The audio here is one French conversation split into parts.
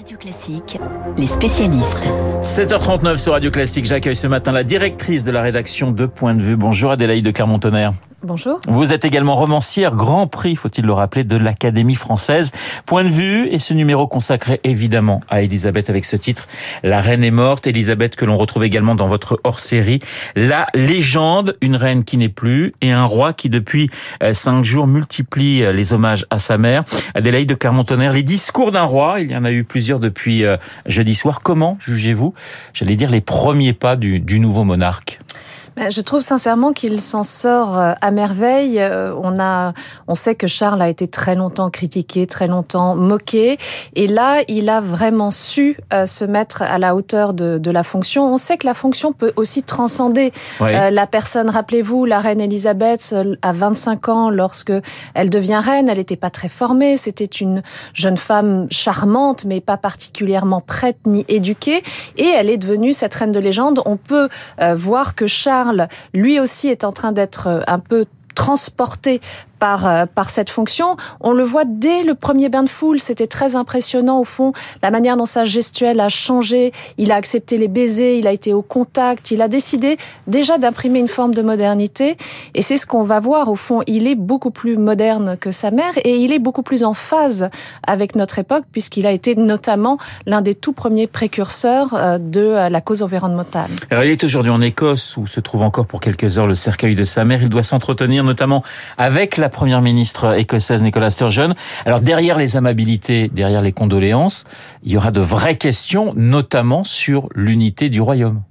Radio Classique, les spécialistes. 7h39 sur Radio Classique, j'accueille ce matin la directrice de la rédaction de Point de Vue. Bonjour Adélaïde de Clermont-Tonnerre. Bonjour. Vous êtes également romancière, grand prix, faut-il le rappeler, de l'Académie française. Point de vue et ce numéro consacré évidemment à Elisabeth avec ce titre La reine est morte. Elisabeth que l'on retrouve également dans votre hors-série La légende, une reine qui n'est plus et un roi qui depuis euh, cinq jours multiplie euh, les hommages à sa mère. Adélaïde de Clermont-Tonnerre, les discours d'un roi, il y en a eu plusieurs depuis euh, jeudi soir. Comment jugez-vous, j'allais dire, les premiers pas du, du nouveau monarque? Je trouve sincèrement qu'il s'en sort euh, à merveille. Euh, on a, on sait que Charles a été très longtemps critiqué, très longtemps moqué, et là, il a vraiment su euh, se mettre à la hauteur de, de, la fonction. On sait que la fonction peut aussi transcender oui. la personne. Rappelez-vous, la reine Elisabeth, à 25 ans, lorsque elle devient reine, elle n'était pas très formée. C'était une jeune femme charmante, mais pas particulièrement prête ni éduquée, et elle est devenue cette reine de légende. On peut voir que Charles Lui aussi, est en train d'être un peu transporté par, euh, par cette fonction. On le voit dès le premier bain de foule, c'était très impressionnant au fond, la manière dont sa gestuelle a changé, il a accepté les baisers, il a été au contact, il a décidé déjà d'imprimer une forme de modernité et c'est ce qu'on va voir au fond, il est beaucoup plus moderne que sa mère et il est beaucoup plus en phase avec notre époque puisqu'il a été notamment l'un des tout premiers précurseurs euh, de la cause environnementale. Alors il est aujourd'hui en Écosse où se trouve encore pour quelques heures le cercueil de sa mère, il doit s'entretenir notamment avec la première ministre écossaise Nicola Sturgeon. Alors derrière les amabilités, derrière les condoléances, il y aura de vraies questions, notamment sur l'unité du royaume.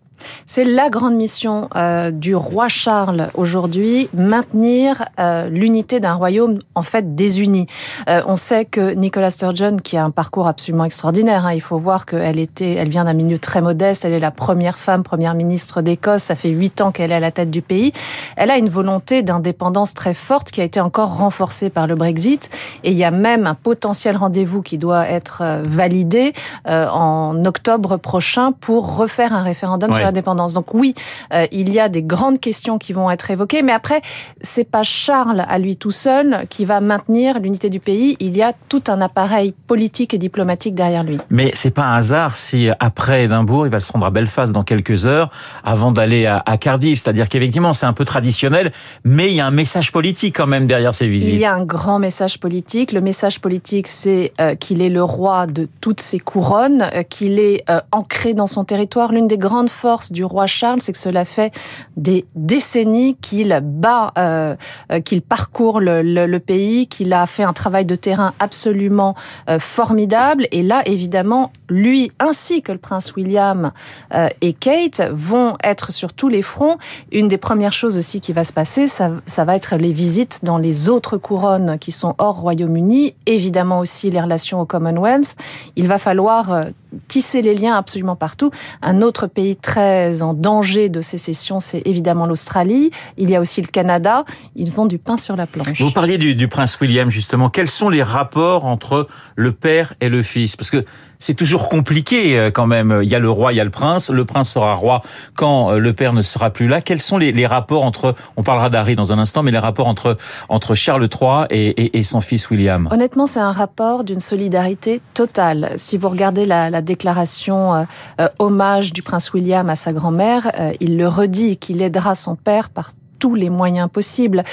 C'est la grande mission euh, du roi Charles aujourd'hui, maintenir euh, l'unité d'un royaume en fait désuni. Euh, on sait que Nicola Sturgeon, qui a un parcours absolument extraordinaire, hein, il faut voir qu'elle était, elle vient d'un milieu très modeste, elle est la première femme première ministre d'Écosse, ça fait huit ans qu'elle est à la tête du pays. Elle a une volonté d'indépendance très forte qui a été encore renforcée par le Brexit, et il y a même un potentiel rendez-vous qui doit être euh, validé euh, en octobre prochain pour refaire un référendum ouais. sur l'indépendance. Donc oui, euh, il y a des grandes questions qui vont être évoquées, mais après, c'est pas Charles à lui tout seul qui va maintenir l'unité du pays. Il y a tout un appareil politique et diplomatique derrière lui. Mais c'est pas un hasard si après Édimbourg, il va se rendre à Belfast dans quelques heures avant d'aller à, à Cardiff. C'est-à-dire qu'effectivement, c'est un peu traditionnel, mais il y a un message politique quand même derrière ces visites. Il y a un grand message politique. Le message politique, c'est euh, qu'il est le roi de toutes ses couronnes, euh, qu'il est euh, ancré dans son territoire. L'une des grandes forces du roi Charles, c'est que cela fait des décennies qu'il bat, euh, qu'il parcourt le, pays, qu'il a fait un travail de terrain absolument euh, formidable. Et là, évidemment, lui ainsi que le prince William euh, et Kate vont être sur tous les fronts. Une des premières choses aussi qui va se passer, ça, ça va être les visites dans les autres couronnes qui sont hors Royaume-Uni, évidemment aussi les relations au Commonwealth. Il va falloir euh, tisser les liens absolument partout. Un autre pays très en danger de sécession, c'est évidemment l'Australie. Il y a aussi le Canada. Ils ont du pain sur la planche. Vous parliez du, du prince William, justement. Quels sont les rapports entre le père et le fils? Parce que c'est toujours compliqué euh, quand même. Il y a le roi, il y a le prince. Le prince sera roi quand euh, le père ne sera plus là. Quels sont les, les rapports entre, on parlera d'Harry dans un instant, mais les rapports entre, entre Charles III et, et, et son fils William? Honnêtement, c'est un rapport d'une solidarité totale. Si vous regardez la, la déclaration euh, euh, hommage du prince William à sa grand-mère, euh, il le redit qu'il aidera son père par tous les moyens possibles.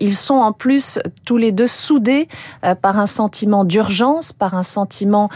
Ils sont en plus tous les deux soudés par un sentiment d'urgence, par un sentiment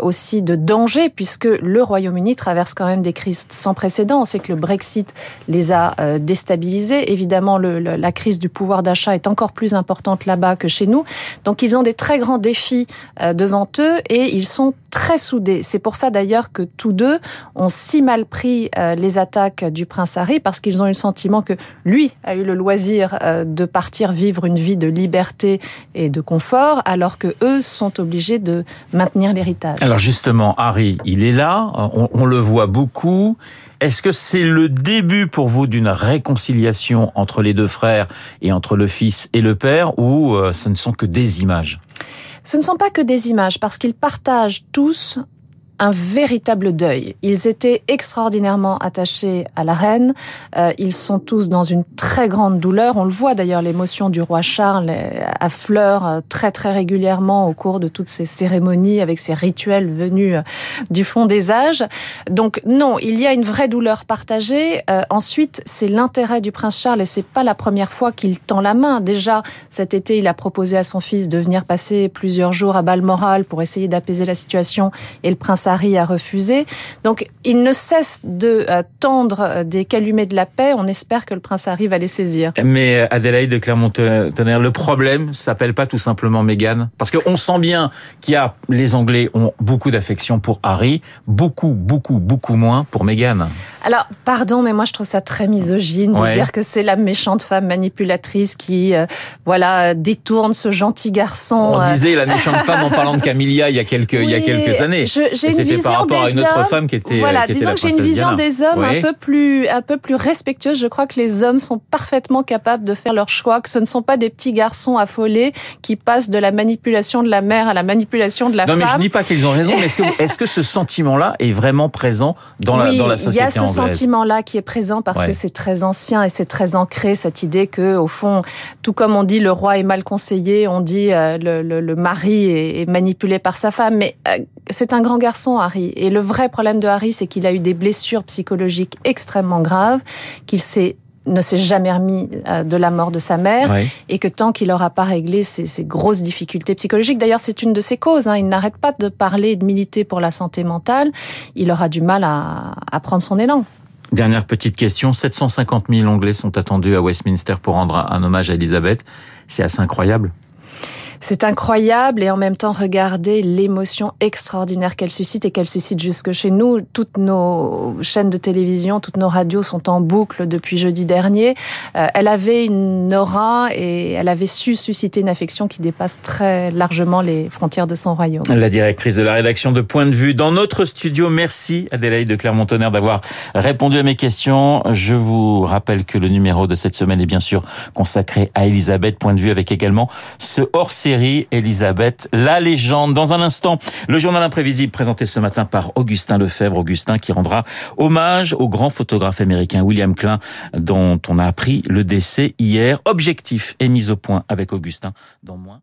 aussi de danger, puisque le Royaume-Uni traverse quand même des crises sans précédent. On sait que le Brexit les a déstabilisés. Évidemment, la crise du pouvoir d'achat est encore plus importante là-bas que chez nous. Donc, ils ont des très grands défis devant eux et ils sont très soudés. C'est pour ça d'ailleurs que tous deux ont si mal pris euh, les attaques du prince Harry parce qu'ils ont eu le sentiment que lui a eu le loisir euh, de partir vivre une vie de liberté et de confort alors que eux sont obligés de maintenir l'héritage. Alors justement, Harry, il est là, on, on le voit beaucoup. Est-ce que c'est le début pour vous d'une réconciliation entre les deux frères et entre le fils et le père ou euh, ce ne sont que des images? Ce ne sont pas que des images, parce qu'ils partagent tous un véritable deuil. Ils étaient extraordinairement attachés à la reine. Euh, ils sont tous dans une très grande douleur. On le voit d'ailleurs, l'émotion du roi Charles affleure euh, très très régulièrement au cours de toutes ces cérémonies avec ces rituels venus euh, du fond des âges. Donc non, il y a une vraie douleur partagée. ensuite, c'est l'intérêt du prince Charles et c'est pas la première fois qu'il tend la main. Déjà cet été, il a proposé à son fils de venir passer plusieurs jours à Balmoral pour essayer d'apaiser la situation et le prince Harry a refusé. Donc, il ne cesse de euh, tendre euh, des calumets de la paix. On espère que le prince Harry va les saisir. Mais euh, Adélaïde de Clermont-Tonnerre, le problème s'appelle pas tout simplement Meghan Parce qu'on sent bien qu'il y a, les Anglais ont beaucoup d'affection pour Harry, beaucoup, beaucoup, beaucoup moins pour Meghan. Alors, pardon, mais moi je trouve ça très misogyne de dire que c'est la méchante femme manipulatrice qui, voilà, détourne ce gentil garçon. On disait la méchante femme en parlant de Camilla il y a quelques, il y a quelques années. J'ai une vision par rapport à une autre femme qui était. Voilà, qui disons que j'ai une vision des hommes un peu plus, un peu plus respectueuse. Je crois que les hommes sont parfaitement capables de faire leur choix, que ce ne sont pas des petits garçons affolés qui passent de la manipulation de la mère à la manipulation de la femme. Non, mais je dis pas qu'ils ont raison, mais est-ce que, est-ce que ce sentiment-là est vraiment présent dans la, dans la société anglaise Il y a ce sentiment-là qui est présent parce que c'est très ancien et c'est très ancré cette idée que, au fond, tout comme on dit le roi est mal conseillé, on dit euh, le, le, le, mari est, est, manipulé par sa femme. Mais euh, c'est un grand garçon, Harry. Et le vrai problème de Harry, c'est qu'il a eu des blessures psychologiques extrêmement graves, qu'il s'est ne s'est jamais remis euh, de la mort de sa mère et que tant qu'il n'aura pas réglé ces, grosses difficultés psychologiques, d'ailleurs c'est une de ses causes, hein, il n'arrête pas de parler et de militer pour la santé mentale, il aura du mal à, à prendre son élan. Dernière petite question, 750 000 Anglais sont attendus à Westminster pour rendre un hommage à Elisabeth. C'est assez incroyable. C'est incroyable et en même temps, regardez l'émotion extraordinaire qu'elle suscite et qu'elle suscite jusque chez nous. Toutes nos chaînes de télévision, toutes nos radios sont en boucle depuis jeudi dernier. Euh, elle avait une aura et elle avait su susciter une affection qui dépasse très largement les frontières de son royaume. La directrice de la rédaction de Point de Vue dans notre studio. Merci Adélaïde de Clermont-Tonnerre d'avoir répondu à mes questions. Je vous rappelle que le numéro de cette semaine est bien sûr consacré à Elisabeth Point de Vue avec également ce hors série Elisabeth, la légende. Dans un instant, le journal imprévisible présenté ce matin par Augustin Lefebvre. Augustin qui rendra hommage au grand photographe américain William Klein dont on a appris le décès hier. Objectif est mis au point avec Augustin dans moins